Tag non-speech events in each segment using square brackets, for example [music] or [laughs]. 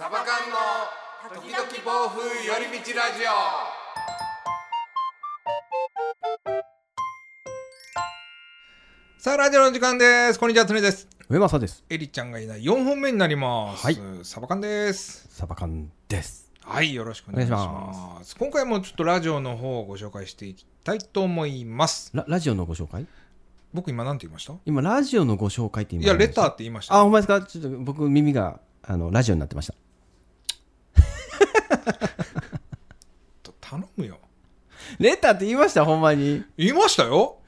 サバ缶の時々暴風寄り道ラジオ。さあラジオの時間です。こんにちはつねです。上政です。エリちゃんがいない。4本目になります、はい。サバ缶です。サバ缶です。はいよろしくお願いします。お願いし今回もちょっとラジオの方をご紹介していきたいと思います。ララジオのご紹介？僕今なんて言いました？今、ラジオのご紹介って今いやレターーって言いました。あ、ほんまですか？ちょっと僕、耳があのラジオになってました。と頼むよレターって言いました？ほんまに？言いましたよ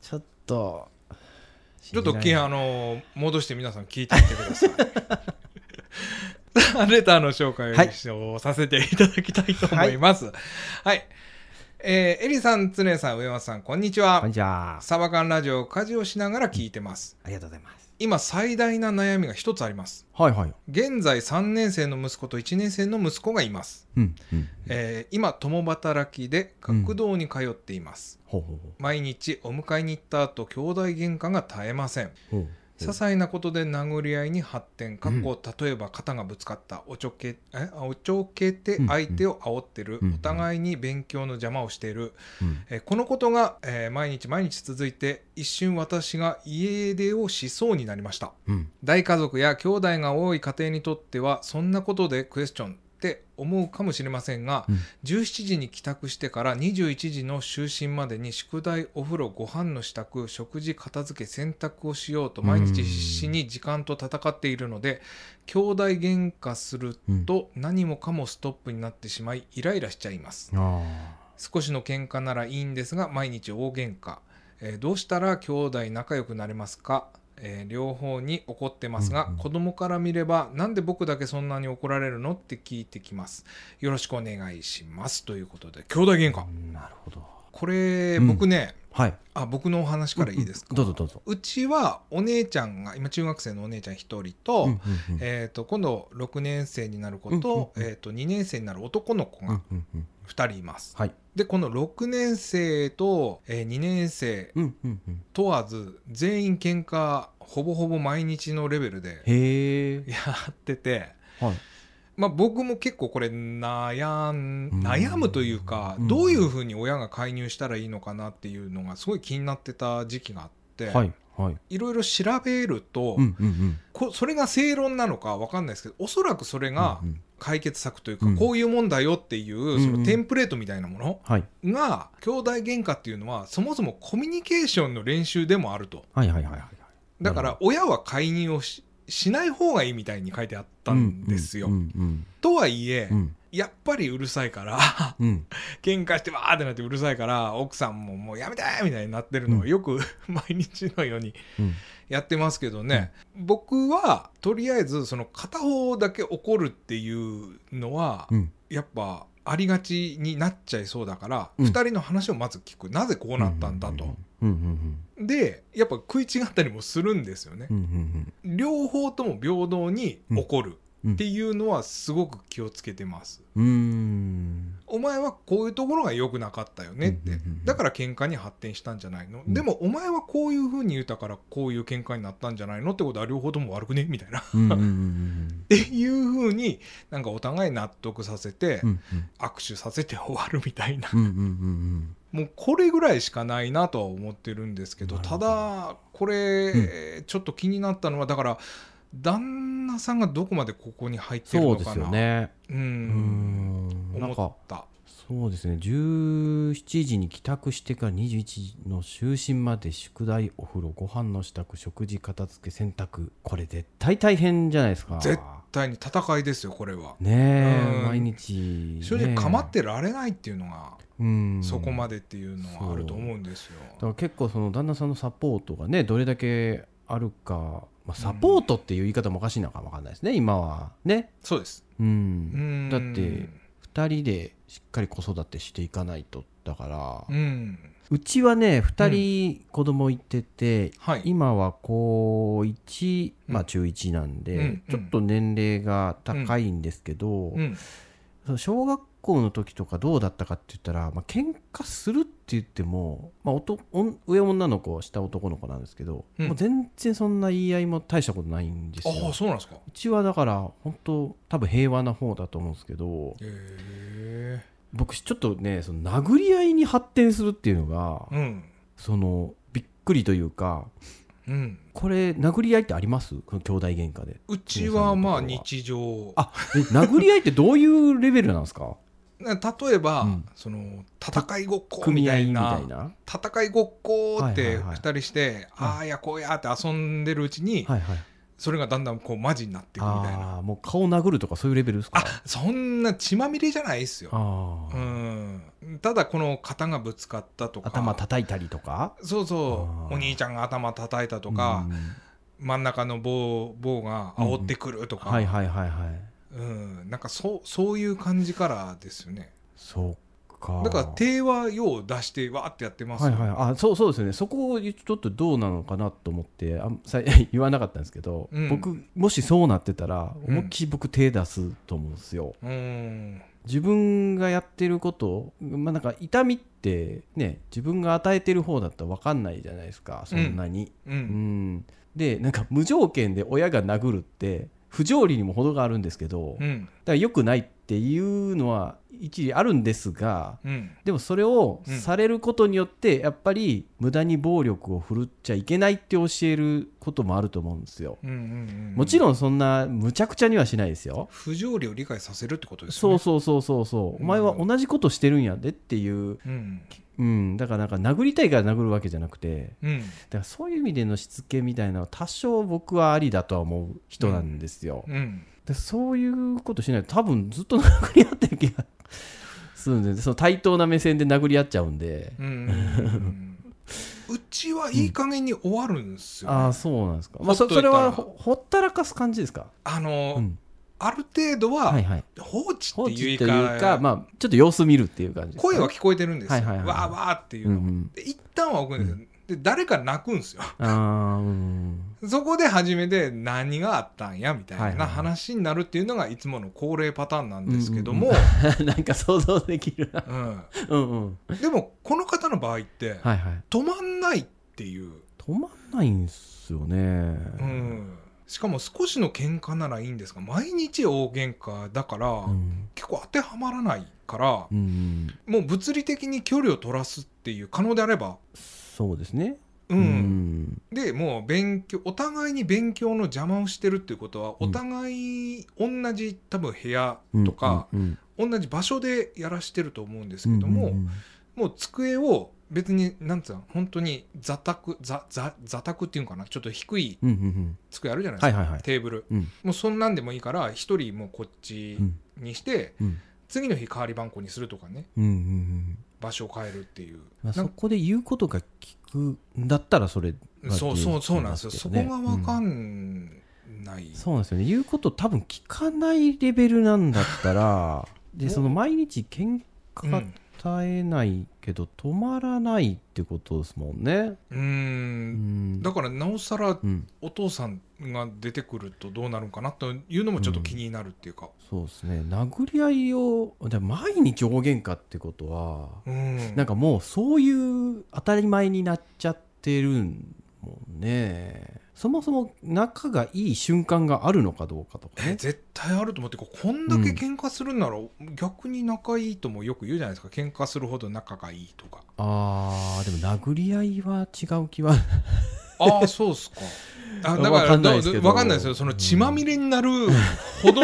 ちょっと。ちょっとあの戻して皆さん聞いてみてください。レターの紹介をさせていただきたいと思います。はい。えーエリさん、つねさん、上松さん、こんにちはこん。にちは。サバ缶ラジオを家事をしながら聞いてます。ありがとうございます。今、最大な悩みが一つあります。はいはい。現在3年生の息子と1年生の息子がいます。うん。うん。えー今、共働きで学童に通っています。ほうほうほ毎日お迎えに行った後、兄弟喧嘩が絶えません。う。ほう些細なことで殴り合いに発展か。っこ例えば肩がぶつかった。おちょけえ？おちょけて相手を煽ってる、うん。お互いに勉強の邪魔をしている、うん。えこのことが、えー毎日毎日続いて一瞬私が家出をしそうになりました。うん。大家族や兄弟が多い家庭にとってはそんなことでクエスチョンって思うかもしれませんが、うん。17時に帰宅してから21時の就寝までに宿題お風呂ご飯の支度食事片付け洗濯をしようと毎日必死に時間と戦っているので兄弟喧嘩すると何もかもストップになってしまいイライラしちゃいます。あ。少しの喧嘩ならいいんですが毎日大喧嘩、えーどうしたら兄弟仲良くなれますか、えー両方に怒ってますが、うんうん子供から見ればなんで僕だけそんなに怒られるの？って聞いてきますよろしくお願いしますということで兄弟喧嘩あ。なるほど。これ、うん僕ねはい。あ僕のお話からいいですか、どうぞどうぞ。うちはお姉ちゃんが今中学生のお姉ちゃん1人と,、えー、と今度6年生になる子と,、えー、と2年生になる男の子うんがうんうん2人います、はい。でこの6年生と、えー2年生。問わず全員喧嘩ほぼほぼ毎日のレベルで。やってて、はい。まあ、僕も結構これ悩んうん悩むというか、うんどういうふうに親が介入したらいいのかなっていうのがすごい気になってた時期があって、はい。はい。いろいろ調べると、うんうんうん。こそれが正論なのか分かんないですけどおそらくそれが解決策というか、うんこういうもんだよっていう、んそのテンプレートみたいなものはい。が兄弟喧嘩っていうのはそもそもコミュニケーションの練習でもあるとはいはいはいはい。だから親は介入をししない方がいいみたいに書いてあったんですよ。うんうんとはいえ、うん。やっぱりうるさいからうん。喧嘩してわーってなってうるさいから奥さんももうやめてみたいになってるのをうん。よく [laughs] 毎日のようにうん。やってますけどね、僕はとりあえずその片方だけ怒るっていうのは、うん。やっぱありがちになっちゃいそうだから、うん。2人の話をまず聞く。なぜこうなったんだと。うんうんでやっぱ食い違ったりもするんですよね。両方とも平等に怒るうん。っていうのはすごく気をつけてます。お前はこういうところが良くなかったよねって、だから喧嘩に発展したんじゃないの、うん。でもお前はこういうふうに言ったからこういう喧嘩になったんじゃないのってことは両方とも悪くね？みたいな。っていうふうになんかお互い納得させて、うん握手させて終わるみたいな、うんうんうんもうこれぐらいしかないなとは思ってるんですけどただこれ、ちょっと気になったのはだから旦那さんがどこまでここに入ってるそうですのかなよね。ううん。思かったそうですね。17時に帰宅してから21時の就寝まで宿題お風呂ご飯の支度食事片付け洗濯これ絶対大変じゃないですか。絶対に戦いですよこれは。ねうん。え毎日。正直構ってられないっていうのが、うん。そこまでっていうのはあると思うんですよ。だから結構その旦那さんのサポートがねどれだけあるか、まあ、サポートっていう言い方もおかしいのかもわかんないですね今は。ね。そうです。うん。うん。だって2人でしっかり子育てしていかないとだから、ううんちはね2人子供いてて、はい。今は高1、まうん。あ中1なんで、うん。ちょっと年齢が高いんですけど、うんそう小学校の時とかどうだったかって言ったら、まあ喧嘩するって言っても、まあ、上女の子下男の子なんですけど、うん。もう全然そんな言い合いも大したことないんですよ。ああそうなんですか。うちはだから本当多分平和な方だと思うんですけどへえ僕ちょっとねその殴り合いに発展するっていうのが、うん。そのびっくりというかうん。これ殴り合いってあります？この兄弟喧嘩で。うちはまあ日常。あえ殴り合いってどういうレベルなんですか？な例えば、うん。その戦いごっこみたいな。戦いごっこっはいてはいはい。2人して、ああやこうやって遊んでるうちに、はいはいそれがだんだんこうマジになっていくみたいな。もう顔殴るとかそういうレベルですか？あそんな血まみれじゃないですよ、あうーん、ただこの肩がぶつかったとか。頭叩いたりとか？そうそう。お兄ちゃんが頭叩いたとか、うん。真ん中の棒棒が煽ってくるとか、はいはいはいはい。うん、なんかそうそういう感じからですよね。そうか。だから手はよう出してわーってやってますよ、はいはい。あそうそうですね。そこをちょっとどうなのかなと思ってあんさ [laughs] 言わなかったんですけど、うん。僕もしそうなってたらうん。思いっきり僕手出すと思うんですよ、うん。自分がやってることまあなんか痛みってね自分が与えてる方だったら分かんないじゃないですか。そんなに、ううん。ん。でなんか無条件で親が殴るって不条理にも程があるんですけど、だかうんら良くないっていうのは一理あるんですがうん。でもそれをうんされることによってやっぱり無駄に暴力を振るっちゃいけないって教えることもあると思うんですよ。うんうんうんもちろんそんなむちゃくちゃにはしないですよ。不条理を理解させるってことですよね。そうそうそうそうそう、うん。お前は同じことしてるんやでっていう、うん。うん、だからなんか殴りたいから殴るわけじゃなくてうん。だからそういう意味でのしつけみたいなのは多少僕はありだとは思う人なんですよ。うんでそういうことしないと多分ずっと殴り合ってる気がするんでその対等な目線で殴り合っちゃうんで、うんうんうんうちはいい加減に終わるんですよね、ああそうなんですか、まあ、そそれはほほったらかす感じですか、あの、うん、ある程度ははいはい。放置放っていうかいうか、まあ、ちょっと様子見るっていう感じ声は聞こえてるんですよ、はいはいはい。わーわーっていうの、うんうん。で一旦は置くんですよ、で誰か泣くんですよ。そこで初めて何があったんやみたいな話になるっていうのがいつもの恒例パターンなんですけども、[laughs] なんか想像できるな。うん。うんうん。でもこの方の場合ってはいはい。止まんないっていう、止まんないんすよね。うん、しかも少しの喧嘩ならいいんですが毎日大喧嘩だから、うん。結構当てはまらないからうんうん。もう物理的に距離を取らすっていう可能であれば、そうですね。うん。うん。でもう勉強お互いに勉強の邪魔をしてるっていうことはうん。お互い同じ多分部屋とか、うん。同じ場所でやらしてると思うんですけども、もう机を別になんつうの本当に座卓座座座卓っていうのかな？ちょっと低い机あるじゃないですか、テーブル。うん。もうそんなんでもいいから一人もうこっちうんにして、うん。次の日代わり番号にするとかね。うんうんうん場所を変えるっていう、まあ、そこで言うことが聞くんだったらそれはそうそうそうなんですよ、そこが分かうんんない、そうなんですよね。言うこと多分聞かないレベルなんだったら [laughs] でその毎日喧う嘩ん絶えないけど止まらないってことですもんね。うん。んだからなおさらうん。お父さんが出てくるとどうなるんかなというのもちょっと気になるっていうか、そうですね。殴り合いをで毎日大喧嘩ってことはうん。なんかもうそういう当たり前になっちゃってるもんねそもそも仲がいい瞬間があるのかどうかとかね。え絶対あると思ってここんだけ喧嘩するんなら、逆に仲いいともよく言うじゃないですか。喧嘩するほど仲がいいとか。あーでも殴り合いは違う気は。ああそうっすか。あだからわかんないですけど。わかんないですよ。その血まみれになるほど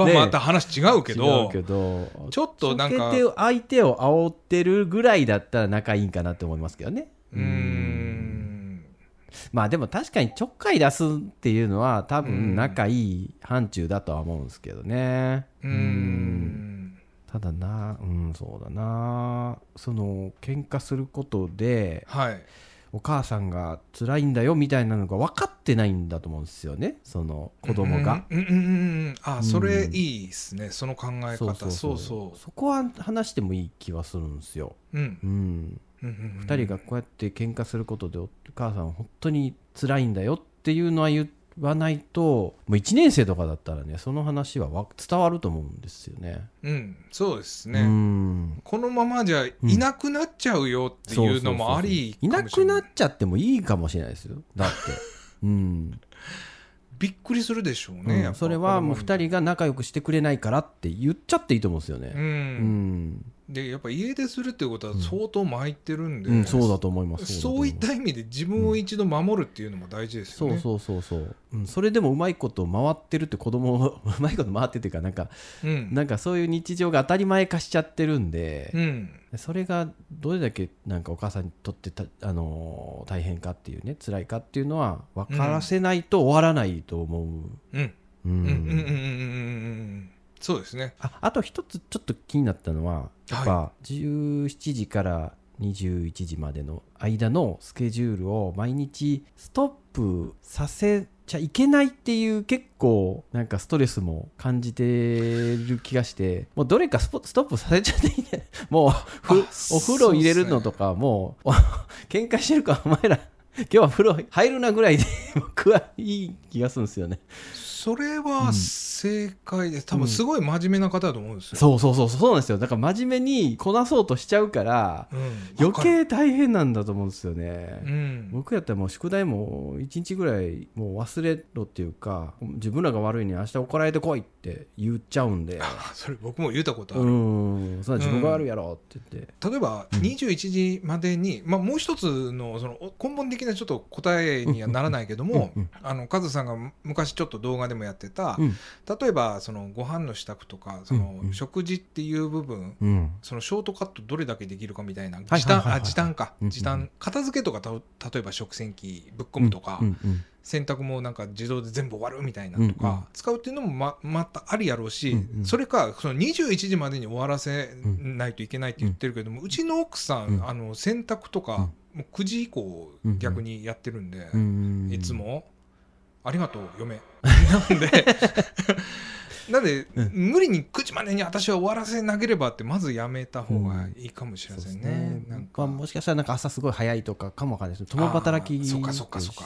はねまた話違うけど、違うけど。ちょっとなんか。相手を煽ってるぐらいだったら仲いいんかなって思いますけどね。うーんまあでも確かにちょっかい出すっていうのは多うん。分仲いい範疇だとは思うんですけどね。うーん。ただなうんそうだな。その喧嘩することではい。お母さんが辛いんだよみたいなのが分かってないんだと思うんですよね。その子供が、うんうんうんうんあうん。それいいですね。その考え方。そうそう。そこは話してもいい気はするんですよ、うん。うん2人がこうやって喧嘩することでお母さんは本当に辛いんだよっていうのは言っわないともう1年生とかだったらねその話はわ伝わると思うんですよね。うんそうですうね、ん。このままじゃいなくなっちゃうよっていうのもありい。なくなっちゃってもいいかもしれないですよ。だって。[laughs] うん。びっくりするでしょうね、うん。それはもう子供2人が仲良くしてくれないからって言っちゃっていいと思うんですよね。ううんん、でやっぱ家出するっていうことは相当巻いてるんで、うんうん、そうだと思います。そういった意味で自分を一度守るっていうのも大事ですよね、うん、そうそうそうそう、うん、それでもうまいこと回ってるって子供 [laughs] うまいこと回ってていうかなんか、うん、なんかそういう日常が当たり前化しちゃってるんで、うん、それがどれだけなんかお母さんにとってた、あのー、大変かっていうね辛いかっていうのは分からせないと終わらないと思う。うん。うん。うん。うん。うん。うん。うん。うん。そうですね。ああと一つちょっと気になったのはやっぱ17時から21時までの間のスケジュールを毎日ストップさせちゃいけないっていう結構なんかストレスも感じてる気がしてもうどれかスポストップさせちゃっていいねもう [laughs] お風呂入れるのとかもうお [laughs] 喧嘩してるからお前ら今日は風呂入るなぐらいで僕はいい気がするんですよね。それは正解です。多分すごい真面目な方だと思うんですよ。そうそうそうそうなんですよ。だから真面目にこなそうとしちゃうからうん。余計大変なんだと思うんですよね、うん。僕やったらもう宿題も1日ぐらいもう忘れろっていうか自分らが悪いに明日怒られてこいって言っちゃうんで。あ [laughs] それ僕も言ったことあうる。んそん。な自分が悪いやろって言って、例えば21時までに、まあ、もう一つのその根本的なちょっと答えにはならないけども、あのカズさんが昔ちょっと動画でもやってた、うん。例えばそのご飯の支度とかそのうんうん。食事っていう部分、うん。そのショートカットどれだけできるかみたいな時短あ時短かうんうん時短片付けとかた例えば食洗機ぶっ込むとか、うんうん洗濯もなんか自動で全部終わるみたいなとか、うんうん。使うっていうのもままたありやろうし、うんうん。それかその21時までに終わらせないといけないって言ってるけども、うちの奥さん、うん。あの洗濯とか、もう9時以降うん。うん逆にやってるんで、うん。いつもありがとう嫁。[laughs] なんで [laughs] なんで、うん。無理に9時までに私は終わらせなければってまずやめた方がいいかもしれませんね。なんか。まあ、もしかしたらなんか朝すごい早いとかかもわかんないです共働きし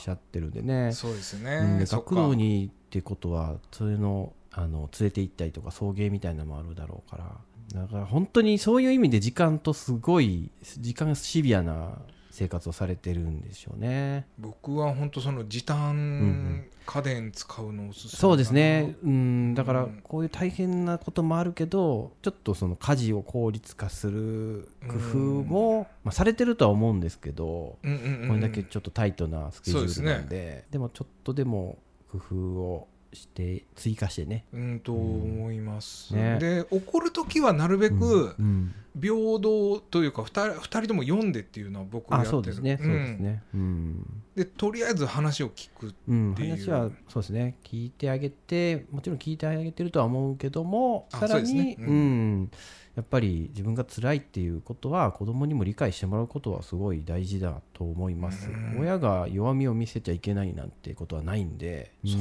ゃってるんでね。そうですうんね。でそっか。学童にってことはそういうのあの連れて行ったりとか送迎みたいなのもあるだろうから。だから本当にそういう意味で時間とすごい時間シビアな生活をされてるんでしょうね。僕は本当その時短ん家電使うのおすすめそうですね、うん、だからうんこういう大変なこともあるけどちょっとその家事を効率化する工夫も、まあ、されてるとは思うんですけど、うんうんうんこれだけちょっとタイトなスケジュールなんそうででもちょっとでも工夫をして追加してね。うんと思います、ね。で怒る時はなるべくうん平等というか2人二人とも読んでっていうのは僕やってる。あそうですね。そうですね。うん、でとりあえず話を聞くうん、っていう。話はそうですね。聞いてあげてもちろん聞いてあげてるとは思うけどもあさらにそうね。ううんんやっぱり自分が辛いっていうことは子供にも理解してもらうことはすごい大事だと思います。うん。親が弱みを見せちゃいけないなんてことはないんで。そ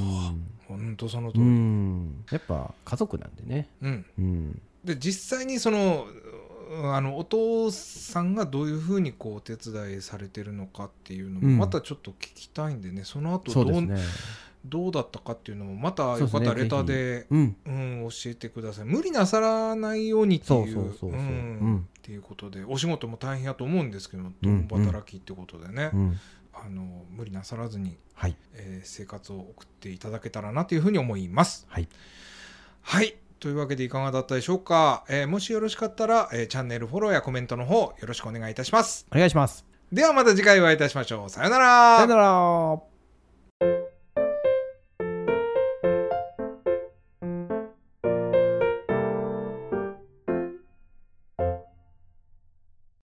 本当その通うり、ん。やっぱ家族なんでね。うん。うん。で実際にそのうあのお父さんがどういうふうにこうお手伝いされてるのかっていうのもうん。またちょっと聞きたいんでね、その後どうね。どうだったかっていうのもまたよかったらレターでうん。うん、教えてください。無理なさらないようにっていうっていうことでお仕事も大変やと思うんですけど働きってことでね、うん。あの無理なさらずに、はい。えー生活を送っていただけたらなというふうに思います。はい。はいというわけでいかがだったでしょうか、えーもしよろしかったら、えーチャンネルフォローやコメントの方よろしくお願いいたします。お願いしますではまた次回お会いいたしましょう。さようならさよなら